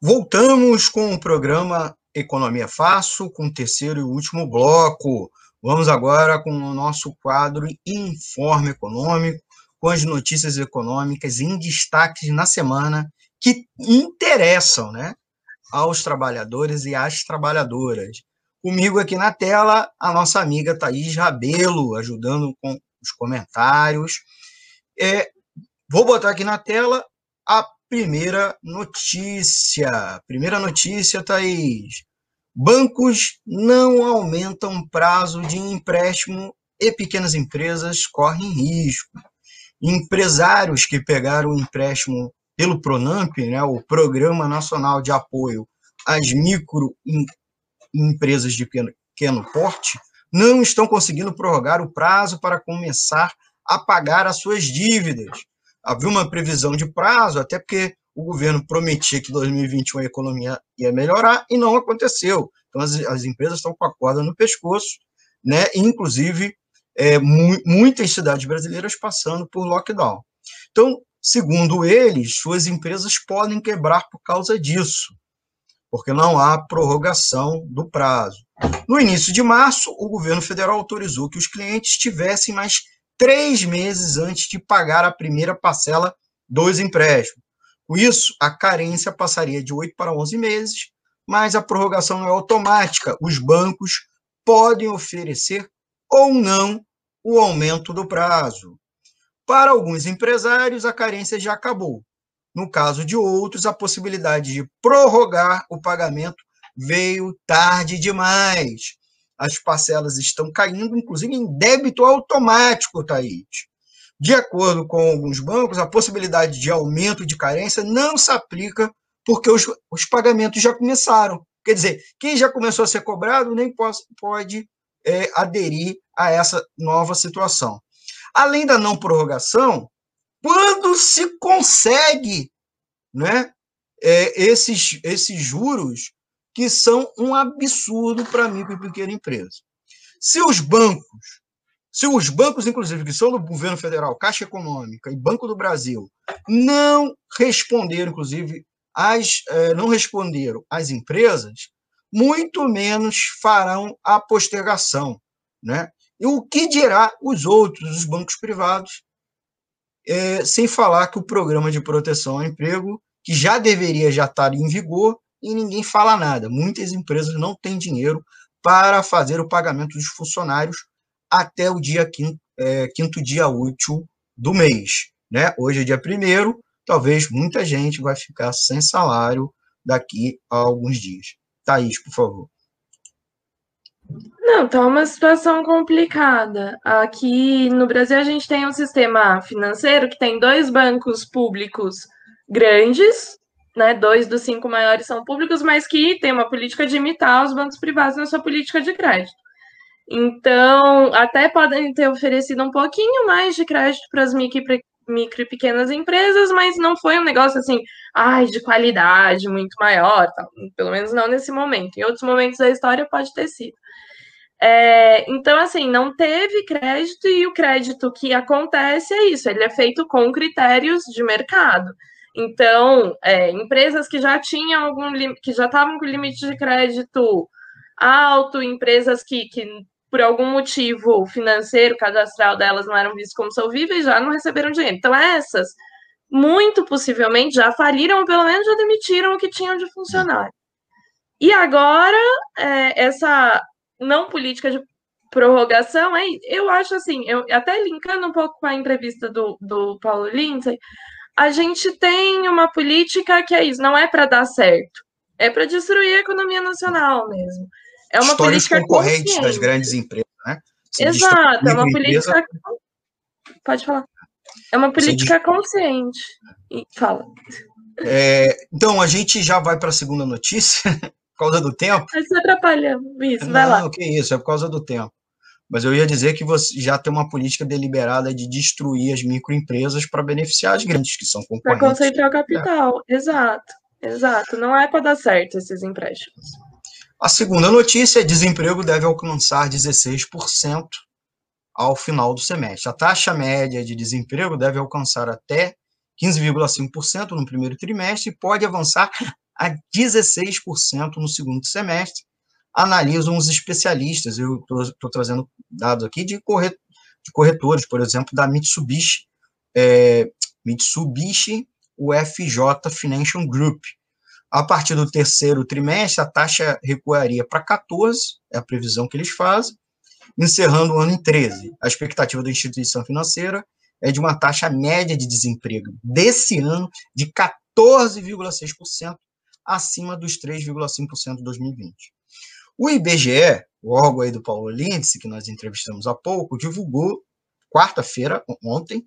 Voltamos com o programa Economia Fácil, com o terceiro e último bloco. Vamos agora com o nosso quadro Informe Econômico, com as notícias econômicas em destaques na semana que interessam né, aos trabalhadores e às trabalhadoras. Comigo aqui na tela, a nossa amiga Thaís Rabelo, ajudando com os comentários. É, vou botar aqui na tela a primeira notícia. Primeira notícia, Thaís. Bancos não aumentam prazo de empréstimo e pequenas empresas correm risco. Empresários que pegaram o empréstimo pelo Pronamp, né, o Programa Nacional de Apoio às Micro Empresas de Pequeno Porte, não estão conseguindo prorrogar o prazo para começar a pagar as suas dívidas havia uma previsão de prazo, até porque o governo prometia que 2021 a economia ia melhorar e não aconteceu. Então, as, as empresas estão com a corda no pescoço, né? inclusive é, mu muitas cidades brasileiras passando por lockdown. Então, segundo eles, suas empresas podem quebrar por causa disso, porque não há prorrogação do prazo. No início de março, o governo federal autorizou que os clientes tivessem mais três meses antes de pagar a primeira parcela dos empréstimos. Com isso, a carência passaria de 8 para 11 meses, mas a prorrogação é automática. Os bancos podem oferecer ou não o aumento do prazo. Para alguns empresários, a carência já acabou. No caso de outros, a possibilidade de prorrogar o pagamento veio tarde demais as parcelas estão caindo, inclusive em débito automático, Thaís. De acordo com alguns bancos, a possibilidade de aumento de carência não se aplica porque os, os pagamentos já começaram. Quer dizer, quem já começou a ser cobrado nem pode, pode é, aderir a essa nova situação. Além da não prorrogação, quando se consegue né, é, esses, esses juros que são um absurdo para micro e pequena empresa. Se os bancos, se os bancos, inclusive, que são do governo federal, Caixa Econômica e Banco do Brasil, não responderam, inclusive, as, eh, não responderam às empresas, muito menos farão a postergação. Né? E o que dirá os outros, os bancos privados, é, sem falar que o programa de proteção ao emprego, que já deveria já estar em vigor, e ninguém fala nada. Muitas empresas não têm dinheiro para fazer o pagamento dos funcionários até o dia quinto, é, quinto dia útil do mês. Né? Hoje é dia primeiro, talvez muita gente vai ficar sem salário daqui a alguns dias. Thaís, por favor. Não, tá uma situação complicada. Aqui no Brasil a gente tem um sistema financeiro que tem dois bancos públicos grandes, né, dois dos cinco maiores são públicos, mas que tem uma política de imitar os bancos privados na sua política de crédito. Então, até podem ter oferecido um pouquinho mais de crédito para as micro, micro e pequenas empresas, mas não foi um negócio assim, ai, de qualidade muito maior, pelo menos não nesse momento. Em outros momentos da história pode ter sido. É, então, assim, não teve crédito e o crédito que acontece é isso, ele é feito com critérios de mercado. Então, é, empresas que já tinham algum que já estavam com limite de crédito alto, empresas que, que por algum motivo financeiro, cadastral delas não eram vistas como solvíveis, já não receberam dinheiro. Então, essas, muito possivelmente, já faliram ou pelo menos já demitiram o que tinham de funcionário. E agora, é, essa não política de prorrogação, é, eu acho assim, eu até linkando um pouco com a entrevista do, do Paulo Lindsay, a gente tem uma política que é isso, não é para dar certo, é para destruir a economia nacional mesmo. É uma Histórias política concorrentes consciente. das grandes empresas, né? Se Exato, é uma empresa... política. Pode falar. É uma política diz... consciente. E fala. É, então, a gente já vai para a segunda notícia, por causa do tempo. Mas atrapalhando. Isso, vai Não, lá. Não, que isso, é por causa do tempo. Mas eu ia dizer que você já tem uma política deliberada de destruir as microempresas para beneficiar as grandes, que são concorrentes. Para concentrar o capital, é. exato. Exato, não é para dar certo esses empréstimos. A segunda notícia é desemprego deve alcançar 16% ao final do semestre. A taxa média de desemprego deve alcançar até 15,5% no primeiro trimestre e pode avançar a 16% no segundo semestre, analisam os especialistas. Eu estou trazendo dados aqui de, corret, de, corretores, por exemplo, da Mitsubishi, é, Mitsubishi UFJ Financial Group. A partir do terceiro trimestre, a taxa recuaria para 14, é a previsão que eles fazem, encerrando o ano em 13. A expectativa da instituição financeira é de uma taxa média de desemprego desse ano de 14,6%, acima dos 3,5% de 2020. O IBGE, o órgão aí do Paulo Lindsay, que nós entrevistamos há pouco, divulgou, quarta-feira, ontem,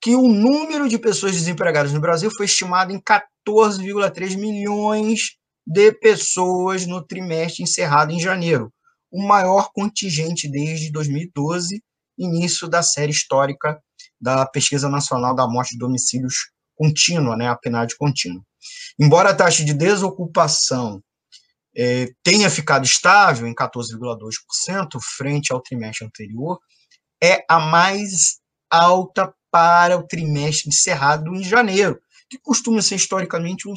que o número de pessoas desempregadas no Brasil foi estimado em 14,3 milhões de pessoas no trimestre encerrado em janeiro, o maior contingente desde 2012, início da série histórica da Pesquisa Nacional da Morte de Domicílios Contínua, né, a PNAD contínua. Embora a taxa de desocupação é, tenha ficado estável em 14,2% frente ao trimestre anterior, é a mais alta para o trimestre encerrado em janeiro, que costuma ser historicamente um,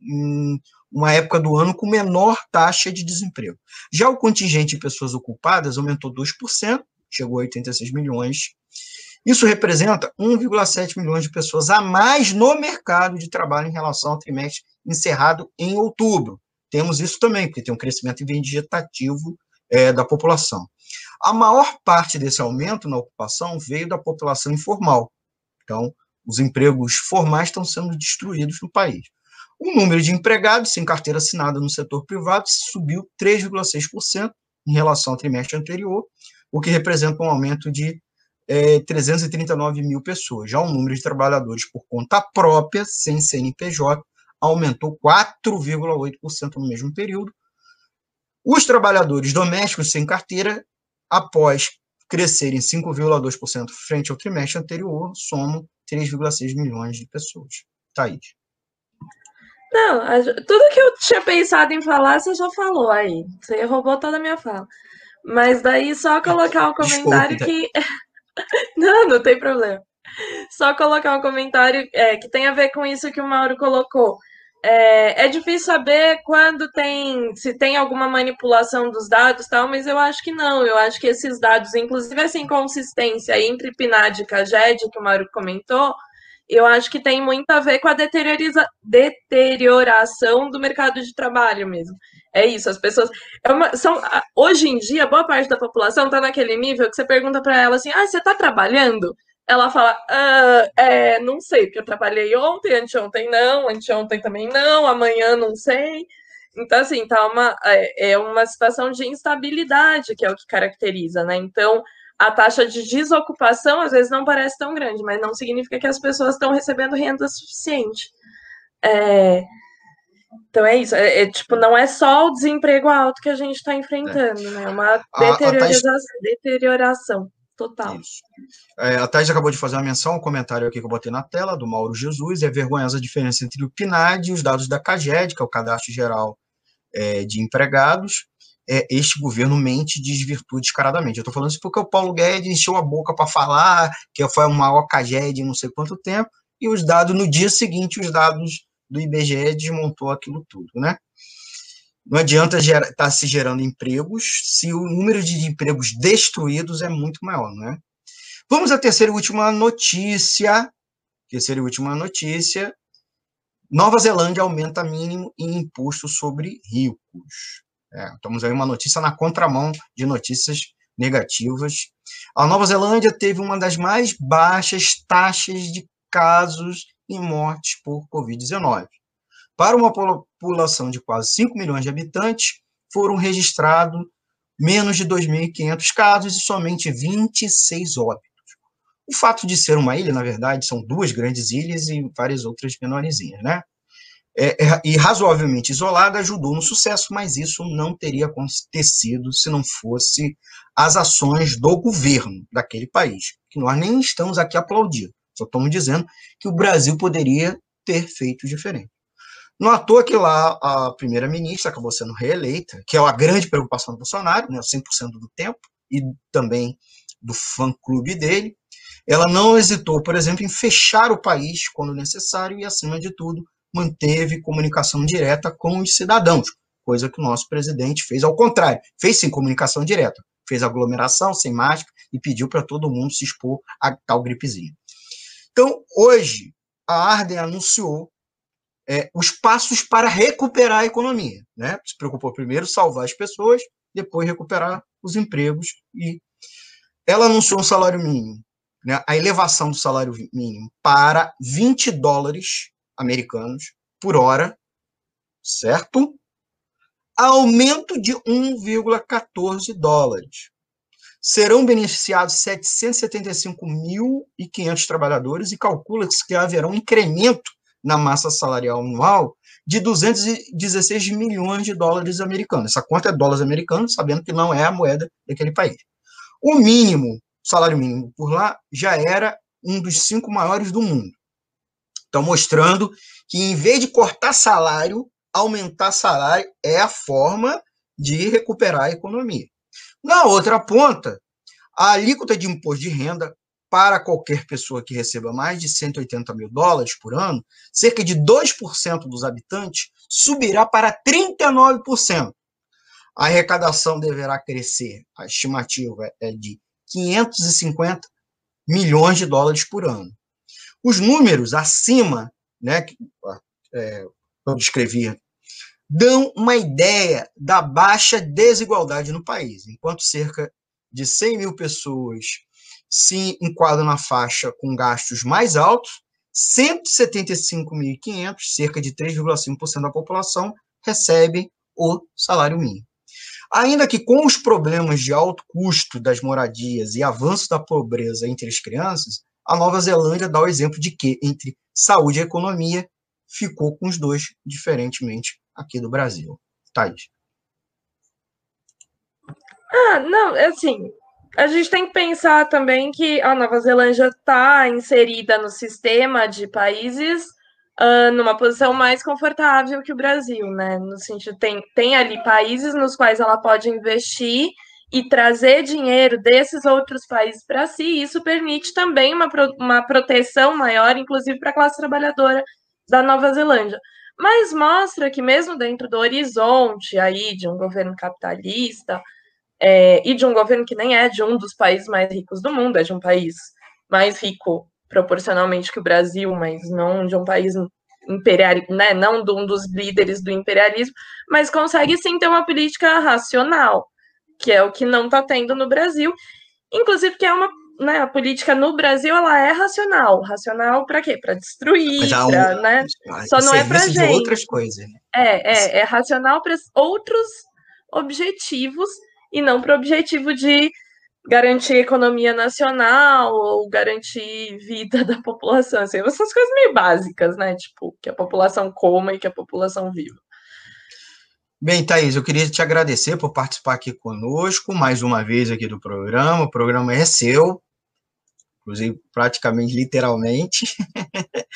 um, uma época do ano com menor taxa de desemprego. Já o contingente de pessoas ocupadas aumentou 2%, chegou a 86 milhões. Isso representa 1,7 milhões de pessoas a mais no mercado de trabalho em relação ao trimestre encerrado em outubro. Temos isso também, porque tem um crescimento vegetativo é, da população. A maior parte desse aumento na ocupação veio da população informal. Então, os empregos formais estão sendo destruídos no país. O número de empregados sem carteira assinada no setor privado subiu 3,6% em relação ao trimestre anterior, o que representa um aumento de é, 339 mil pessoas. Já o número de trabalhadores por conta própria, sem CNPJ, aumentou 4,8% no mesmo período. Os trabalhadores domésticos sem carteira, após crescerem 5,2% frente ao trimestre anterior, somam 3,6 milhões de pessoas. Thaís. Não, tudo que eu tinha pensado em falar, você já falou aí. Você roubou toda a minha fala. Mas daí só colocar um comentário Desculpe, que. não, não tem problema. Só colocar um comentário é, que tem a ver com isso que o Mauro colocou. É, é, difícil saber quando tem, se tem alguma manipulação dos dados tal, mas eu acho que não. Eu acho que esses dados, inclusive essa inconsistência entre PNAD e CAGED, que o Mauro comentou, eu acho que tem muito a ver com a deterioração do mercado de trabalho mesmo. É isso, as pessoas. É uma, são, hoje em dia, boa parte da população está naquele nível que você pergunta para ela assim: ah, você está trabalhando? Ela fala, ah, é, não sei, porque eu trabalhei ontem, anteontem não, anteontem também não, amanhã não sei. Então, assim, tá uma, é, é uma situação de instabilidade que é o que caracteriza, né? Então, a taxa de desocupação às vezes não parece tão grande, mas não significa que as pessoas estão recebendo renda suficiente. É, então é isso, é, é, tipo, não é só o desemprego alto que a gente está enfrentando, é. né? É uma deterioração, deterioração total. É, a Thais acabou de fazer uma menção, um comentário aqui que eu botei na tela, do Mauro Jesus, é vergonhosa a diferença entre o PNAD e os dados da CAGED, que é o Cadastro Geral é, de Empregados, é, este governo mente e desvirtua descaradamente. Eu estou falando isso porque o Paulo Guedes encheu a boca para falar que foi o maior CAGED em não sei quanto tempo, e os dados, no dia seguinte, os dados do IBGE desmontou aquilo tudo, né? Não adianta estar tá se gerando empregos se o número de empregos destruídos é muito maior, né? Vamos à terceira e última notícia. Terceira e última notícia. Nova Zelândia aumenta mínimo em imposto sobre ricos. É, estamos aí uma notícia na contramão de notícias negativas. A Nova Zelândia teve uma das mais baixas taxas de casos e mortes por Covid-19. Para uma população de quase 5 milhões de habitantes, foram registrados menos de 2.500 casos e somente 26 óbitos. O fato de ser uma ilha, na verdade, são duas grandes ilhas e várias outras menorzinhas, né? é, é, e razoavelmente isolada ajudou no sucesso, mas isso não teria acontecido se não fosse as ações do governo daquele país, que nós nem estamos aqui aplaudindo, só estamos dizendo que o Brasil poderia ter feito diferente. Não à toa que lá a primeira-ministra acabou sendo reeleita, que é a grande preocupação do Bolsonaro, né, 100% do tempo, e também do fã-clube dele. ela não hesitou, por exemplo, em fechar o país quando necessário e, acima de tudo, manteve comunicação direta com os cidadãos, coisa que o nosso presidente fez ao contrário, fez sim comunicação direta, fez aglomeração sem máscara e pediu para todo mundo se expor a tal gripezinha. Então, hoje, a Arden anunciou é, os passos para recuperar a economia. Né? Se preocupou primeiro salvar as pessoas, depois recuperar os empregos. E ela anunciou um salário mínimo, né? a elevação do salário mínimo para 20 dólares americanos por hora, certo? Aumento de 1,14 dólares. Serão beneficiados 775.500 trabalhadores e calcula-se que haverá um incremento na massa salarial anual de 216 milhões de dólares americanos. Essa conta é dólares americanos, sabendo que não é a moeda daquele país. O mínimo, salário mínimo por lá, já era um dos cinco maiores do mundo. Estão mostrando que, em vez de cortar salário, aumentar salário é a forma de recuperar a economia. Na outra ponta, a alíquota de imposto de renda para qualquer pessoa que receba mais de 180 mil dólares por ano, cerca de 2% dos habitantes subirá para 39%. A arrecadação deverá crescer, a estimativa é de 550 milhões de dólares por ano. Os números acima, né, que é, eu descrevi, dão uma ideia da baixa desigualdade no país. Enquanto cerca de 100 mil pessoas se enquadram na faixa com gastos mais altos, 175.500, cerca de 3,5% da população, recebe o salário mínimo. Ainda que com os problemas de alto custo das moradias e avanço da pobreza entre as crianças, a Nova Zelândia dá o exemplo de que, entre saúde e economia, ficou com os dois, diferentemente aqui do Brasil. Thaís. Ah, não, assim, a gente tem que pensar também que a Nova Zelândia está inserida no sistema de países uh, numa posição mais confortável que o Brasil, né? No sentido, tem, tem ali países nos quais ela pode investir e trazer dinheiro desses outros países para si, e isso permite também uma, uma proteção maior, inclusive para a classe trabalhadora da Nova Zelândia. Mas mostra que mesmo dentro do horizonte aí de um governo capitalista é, e de um governo que nem é de um dos países mais ricos do mundo, é de um país mais rico proporcionalmente que o Brasil, mas não de um país imperial, né, não de um dos líderes do imperialismo, mas consegue sim ter uma política racional que é o que não está tendo no Brasil. Inclusive, que é uma. Né, a política no Brasil ela é racional. Racional para quê? Para destruir, pra, um, né? Só não é para gente. outras coisas. Né? É, é, é racional para outros objetivos e não para o objetivo de garantir economia nacional ou garantir vida da população. Assim, essas coisas meio básicas, né? Tipo, que a população coma e que a população viva. Bem, Thaís, eu queria te agradecer por participar aqui conosco, mais uma vez aqui do programa. O programa é seu, inclusive praticamente literalmente.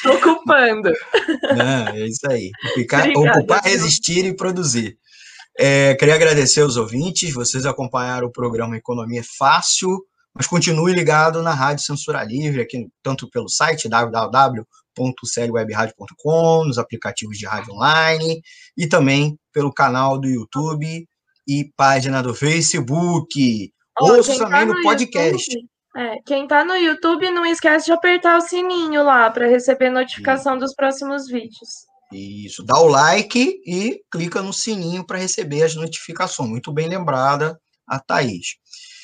Ocupando. Não, é isso aí. Ficar, Obrigada, ocupar, resistir e produzir. É, queria agradecer aos ouvintes, vocês acompanharam o programa Economia Fácil, mas continue ligado na Rádio Censura Livre, aqui, tanto pelo site www www.clwebradio.com, nos aplicativos de rádio online e também pelo canal do YouTube e página do Facebook. Oh, Ouça também tá no, no podcast. YouTube, é, quem está no YouTube, não esquece de apertar o sininho lá para receber notificação dos próximos vídeos. Isso, dá o like e clica no sininho para receber as notificações. Muito bem lembrada a Thaís.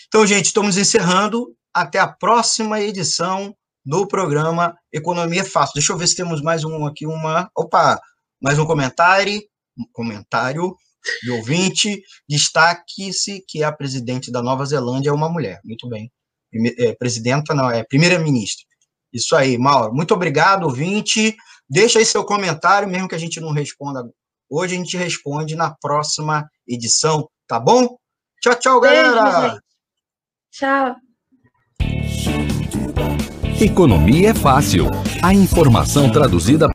Então, gente, estamos encerrando. Até a próxima edição do programa Economia Fácil. Deixa eu ver se temos mais um aqui, uma. Opa! Mais um comentário. Um comentário de ouvinte. Destaque-se que a presidente da Nova Zelândia é uma mulher. Muito bem. É, presidenta, não, é primeira-ministra. Isso aí, Mauro. Muito obrigado, ouvinte. Deixa aí seu comentário, mesmo que a gente não responda hoje, a gente responde na próxima edição, tá bom? Tchau, tchau, galera! Tchau. Economia é fácil. A informação traduzida